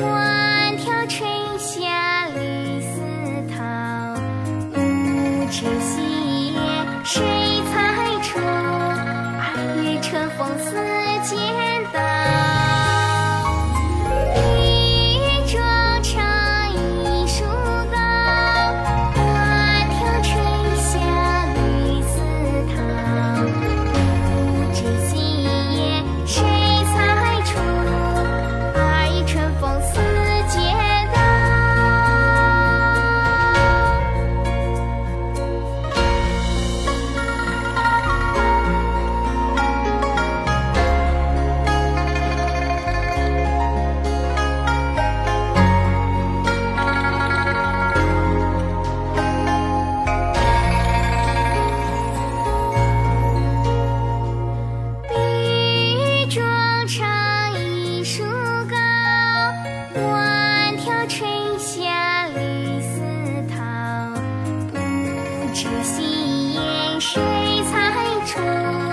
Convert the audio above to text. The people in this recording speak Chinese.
万条垂下绿丝绦不知细叶谁裁出二月春风似剪这心眼谁猜出？